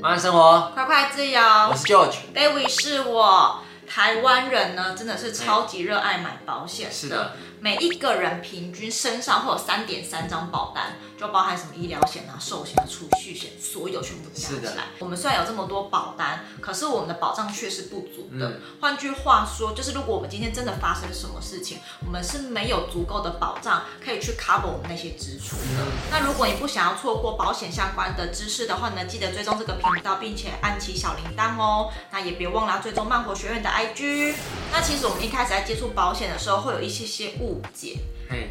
慢慢生活，快快自由。我是 George，David 是我。台湾人呢，真的是超级热爱买保险的。是的，每一个人平均身上会有三点三张保单，就包含什么医疗险啊、寿险啊、储蓄险，所有全部加起来。我们虽然有这么多保单，可是我们的保障却是不足的。嗯、换句话说，就是如果我们今天真的发生什么事情，我们是没有足够的保障可以去 cover 我们那些支出的。嗯、那如果你不想要错过保险相关的知识的话呢，记得追踪这个频道，并且按起小铃铛哦。那也别忘了追踪慢活学院的 IG，那其实我们一开始在接触保险的时候，会有一些些误解。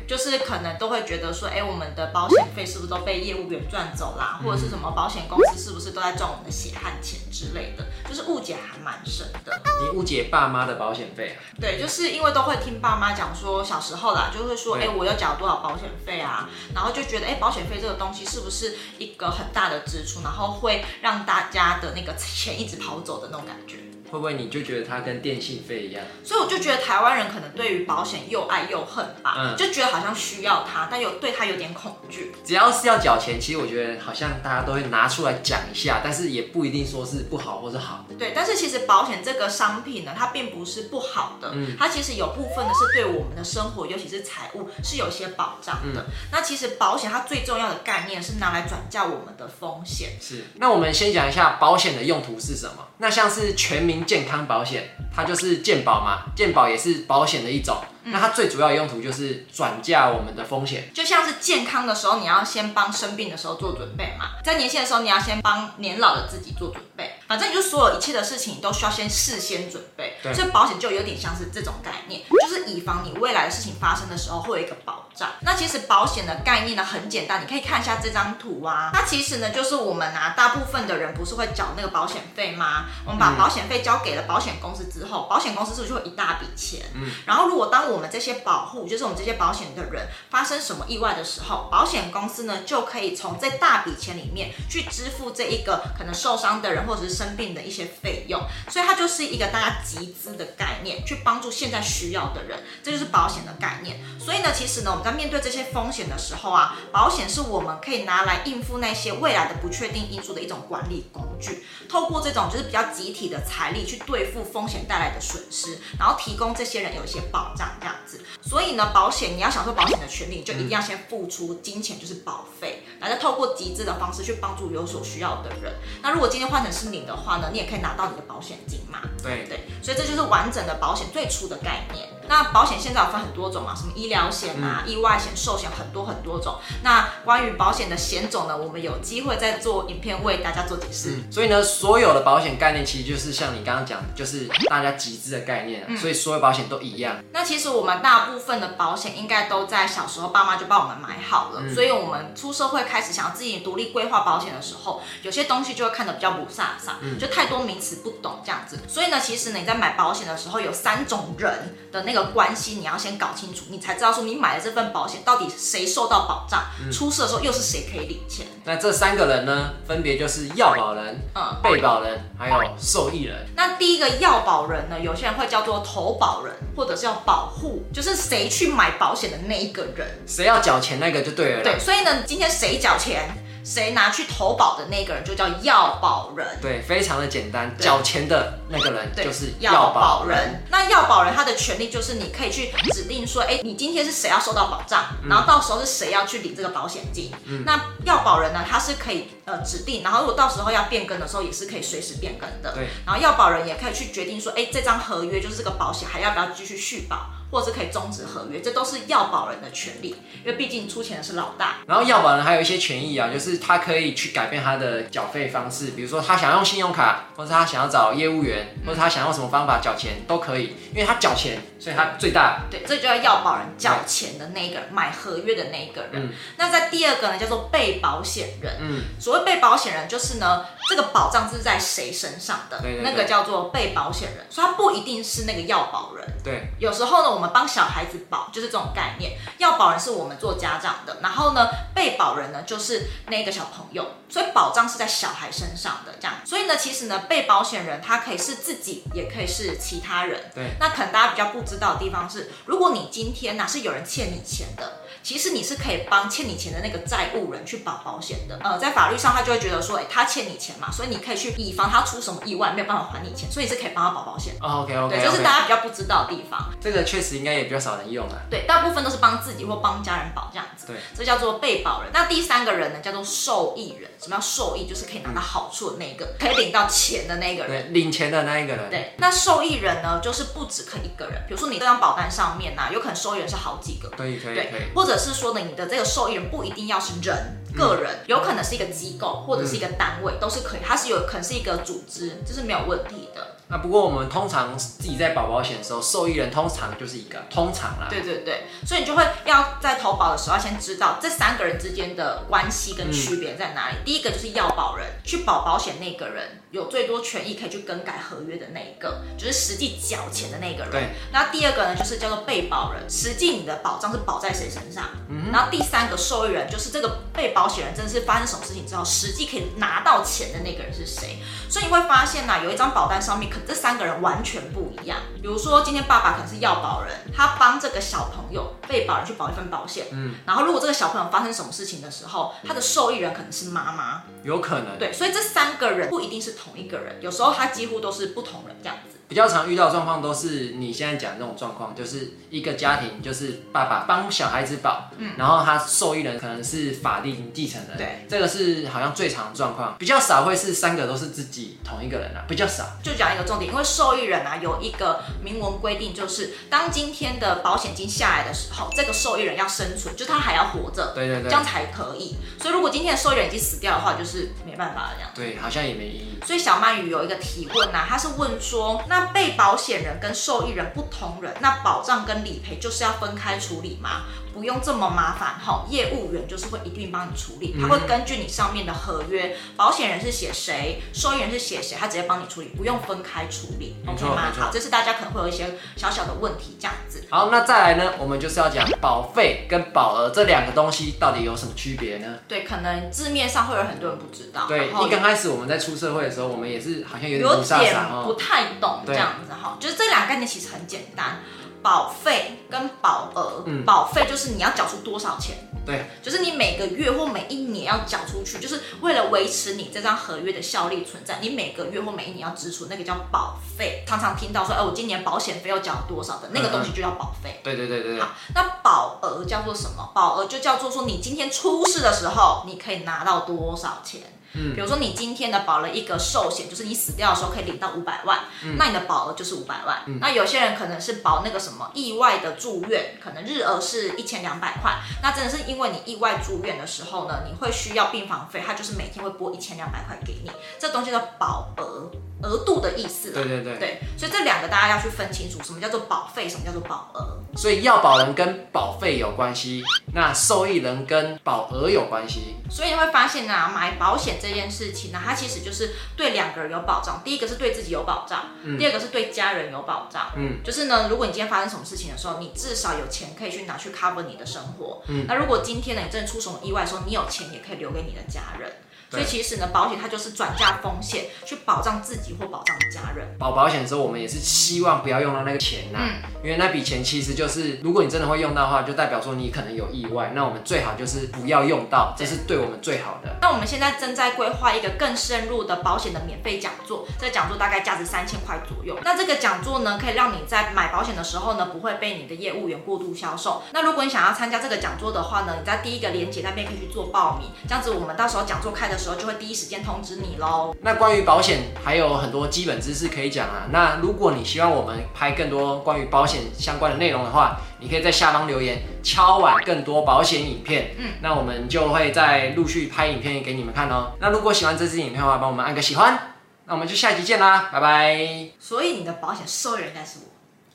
就是可能都会觉得说，哎，我们的保险费是不是都被业务员赚走啦？或者是什么保险公司是不是都在赚我们的血汗钱之类的？就是误解还蛮深的。你误解爸妈的保险费啊？对，就是因为都会听爸妈讲说，小时候啦，就会说，哎，我要缴多少保险费啊？然后就觉得，哎，保险费这个东西是不是一个很大的支出？然后会让大家的那个钱一直跑走的那种感觉。会不会你就觉得它跟电信费一样？所以我就觉得台湾人可能对于保险又爱又恨吧，嗯，就觉得好像需要它，但又对它有点恐惧。只要是要缴钱，其实我觉得好像大家都会拿出来讲一下，但是也不一定说是不好或是好。对，但是其实保险这个商品呢，它并不是不好的，嗯，它其实有部分呢是对我们的生活，尤其是财务是有一些保障的。嗯，那其实保险它最重要的概念是拿来转嫁我们的风险。是，那我们先讲一下保险的用途是什么？那像是全民健康保险。它就是健保嘛，健保也是保险的一种。嗯、那它最主要的用途就是转嫁我们的风险，就像是健康的时候，你要先帮生病的时候做准备嘛；在年轻的时候，你要先帮年老的自己做准备。反正你就所有一切的事情，你都需要先事先准备。对，所以保险就有点像是这种概念，就是以防你未来的事情发生的时候会有一个保障。那其实保险的概念呢很简单，你可以看一下这张图啊。它其实呢就是我们啊，大部分的人不是会缴那个保险费吗？我们把保险费交给了保险公司之后，保险公司是不是就会一大笔钱？嗯，然后如果当我们这些保护，就是我们这些保险的人发生什么意外的时候，保险公司呢就可以从这大笔钱里面去支付这一个可能受伤的人或者是生病的一些费用，所以它就是一个大家集资的概念，去帮助现在需要的人，这就是保险的概念。所以呢，其实呢，我们在面对这些风险的时候啊，保险是我们可以拿来应付那些未来的不确定因素的一种管理工具，透过这种就是比较集体的财力去对付风险带来的损失，然后提供这些人有一些保障，这样子。所以呢，保险你要享受保险的权利，你就一定要先付出金钱，就是保费，然后再透过集资的方式去帮助有所需要的人。那如果今天换成是你的话呢，你也可以拿到你的保险金嘛。对对，所以这就是完整的保险最初的概念。那保险现在有分很多种嘛，什么医疗险啊、意外险、寿险，很多很多种。那关于保险的险种呢，我们有机会再做影片为大家做解释。嗯。所以呢，所有的保险概念其实就是像你刚刚讲的，就是大家集资的概念。嗯。所以所有保险都一样。那其实我们大部分的保险应该都在小时候爸妈就帮我们买好了。嗯。所以我们出社会开始想要自己独立规划保险的时候，有些东西就会看得比较不飒飒，嗯。就太多名词不懂这样子。所以呢，其实呢，你在买保险的时候有三种人的那个。关系你要先搞清楚，你才知道说你买的这份保险到底谁受到保障，嗯、出事的时候又是谁可以领钱。那这三个人呢，分别就是要保人、嗯、被保人还有受益人。那第一个要保人呢，有些人会叫做投保人，或者是要保护，就是谁去买保险的那一个人，谁要缴钱那个就对了。对，所以呢，今天谁缴钱？谁拿去投保的那个人就叫要保人，对，非常的简单，缴钱的那个人就是要保人。那要保人他的权利就是你可以去指定说，哎，你今天是谁要受到保障，然后到时候是谁要去领这个保险金。嗯、那要保人呢，他是可以呃指定，然后如果到时候要变更的时候，也是可以随时变更的。对，然后要保人也可以去决定说，哎，这张合约就是这个保险还要不要继续续保。或者是可以终止合约，这都是要保人的权利，因为毕竟出钱的是老大。然后要保人还有一些权益啊，就是他可以去改变他的缴费方式，比如说他想用信用卡，或者他想要找业务员，或者他想用什么方法缴钱都可以，因为他缴钱，所以他最大。对，这就叫要保人缴钱的那个人，买合约的那一个人。嗯、那在第二个呢，叫做被保险人。嗯，所谓被保险人就是呢，这个保障是在谁身上的？对对对，那个叫做被保险人，所以他不一定是那个要保人。对，有时候呢，我们帮小孩子保，就是这种概念。要保人是我们做家长的，然后呢，被保人呢就是那个小朋友，所以保障是在小孩身上的这样。所以呢，其实呢，被保险人他可以是自己，也可以是其他人。对，那可能大家比较不知道的地方是，如果你今天呢、啊、是有人欠你钱的。其实你是可以帮欠你钱的那个债务人去保保险的。呃，在法律上他就会觉得说，哎，他欠你钱嘛，所以你可以去以防他出什么意外没有办法还你钱，所以你是可以帮他保保险。哦，OK OK，对，这是大家比较不知道的地方。这个确实应该也比较少人用啊。对，大部分都是帮自己或帮家人保这样子。对，这叫做被保人。那第三个人呢，叫做受益人。什么叫受益？就是可以拿到好处的那一个，可以领到钱的那个人。对，领钱的那一个人。对，那受益人呢，就是不止可以一个人。比如说你这张保单上面呢、啊，有可能受益人是好几个。可以可以。对，或者或者是说呢，你的这个受益人不一定要是人，个人，嗯、有可能是一个机构或者是一个单位，嗯、都是可以。它是有可能是一个组织，这是没有问题的。那不过我们通常自己在保保险的时候，受益人通常就是一个通常啦。对对对，所以你就会要在投保的时候要先知道这三个人之间的关系跟区别在哪里。嗯、第一个就是要保人，去保保险那个人有最多权益可以去更改合约的那一个，就是实际缴钱的那个人。对。那第二个呢，就是叫做被保人，实际你的保障是保在谁身上？然后第三个受益人，就是这个被保险人真的是发生什么事情之后，实际可以拿到钱的那个人是谁？所以你会发现呢、啊，有一张保单上面可。这三个人完全不一样。比如说，今天爸爸可能是要保人，他帮这个小朋友被保人去保一份保险。嗯，然后如果这个小朋友发生什么事情的时候，他的受益人可能是妈妈。有可能。对，所以这三个人不一定是同一个人，有时候他几乎都是不同人这样子。比较常遇到状况都是你现在讲的这种状况，就是一个家庭，就是爸爸帮小孩子保，嗯，然后他受益人可能是法定继承人，对，这个是好像最常的状况，比较少会是三个都是自己同一个人啊，比较少。就讲一个重点，因为受益人啊有一个明文规定，就是当今天的保险金下来的时候，这个受益人要生存，就他还要活着，对对对，这样才可以。所以如果今天的受益人已经死掉的话，就是没办法了这样。对，好像也没意义。所以小鳗鱼有一个提问啊，他是问说，那被保险人跟受益人不同人，那保障跟理赔就是要分开处理吗？不用这么麻烦哈，业务员就是会一定帮你处理，他会根据你上面的合约，保险人是写谁，受益人是写谁，他直接帮你处理，不用分开处理，OK 吗？好，这是大家可能会有一些小小的问题，这样子。好，那再来呢，我们就是要讲保费跟保额这两个东西到底有什么区别呢？对，可能字面上会有很多人不知道。对，一刚开始我们在出社会的时候，我们也是好像有点有点不太懂这样子哈，就是这两个概念其实很简单。保费跟保额，嗯、保费就是你要缴出多少钱，对，就是你每个月或每一年要缴出去，就是为了维持你这张合约的效力存在，你每个月或每一年要支出那个叫保费。常常听到说，哎，我今年保险费要缴多少的，那个东西就叫保费。对对对对对。好，那保额叫做什么？保额就叫做说你今天出事的时候，你可以拿到多少钱。嗯，比如说你今天的保了一个寿险，就是你死掉的时候可以领到五百万，嗯、那你的保额就是五百万。嗯、那有些人可能是保那个什么意外的住院，可能日额是一千两百块。那真的是因为你意外住院的时候呢，你会需要病房费，他就是每天会拨一千两百块给你，这东西叫保额。额度的意思，对对对，对，所以这两个大家要去分清楚，什么叫做保费，什么叫做保额。所以要保人跟保费有关系，那受益人跟保额有关系。所以你会发现呢、啊，买保险这件事情呢，它其实就是对两个人有保障。第一个是对自己有保障，嗯、第二个是对家人有保障。嗯，就是呢，如果你今天发生什么事情的时候，你至少有钱可以去拿去 cover 你的生活。嗯，那如果今天呢，你真的出什么意外的时候，你有钱也可以留给你的家人。所以其实呢，保险它就是转嫁风险，去保障自己或保障家人。保保险的时候，我们也是希望不要用到那个钱呐、啊，嗯、因为那笔钱其实就是，如果你真的会用到的话，就代表说你可能有意外，那我们最好就是不要用到，这是对我们最好的。那我们现在正在规划一个更深入的保险的免费讲座，这个讲座大概价值三千块左右。那这个讲座呢，可以让你在买保险的时候呢，不会被你的业务员过度销售。那如果你想要参加这个讲座的话呢，你在第一个链接那边可以去做报名，这样子我们到时候讲座开的时候就会第一时间通知你喽。那关于保险还有很多基本知识可以讲啊。那如果你希望我们拍更多关于保险相关的内容的话，你可以在下方留言，敲碗更多保险影片。嗯，那我们就会再陆续拍影片给你们看哦。那如果喜欢这支影片的话，帮我们按个喜欢。那我们就下集见啦，拜拜。所以你的保险受益人应该是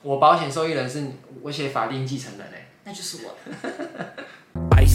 我。我保险受益人是我写法定继承人嘞，那就是我。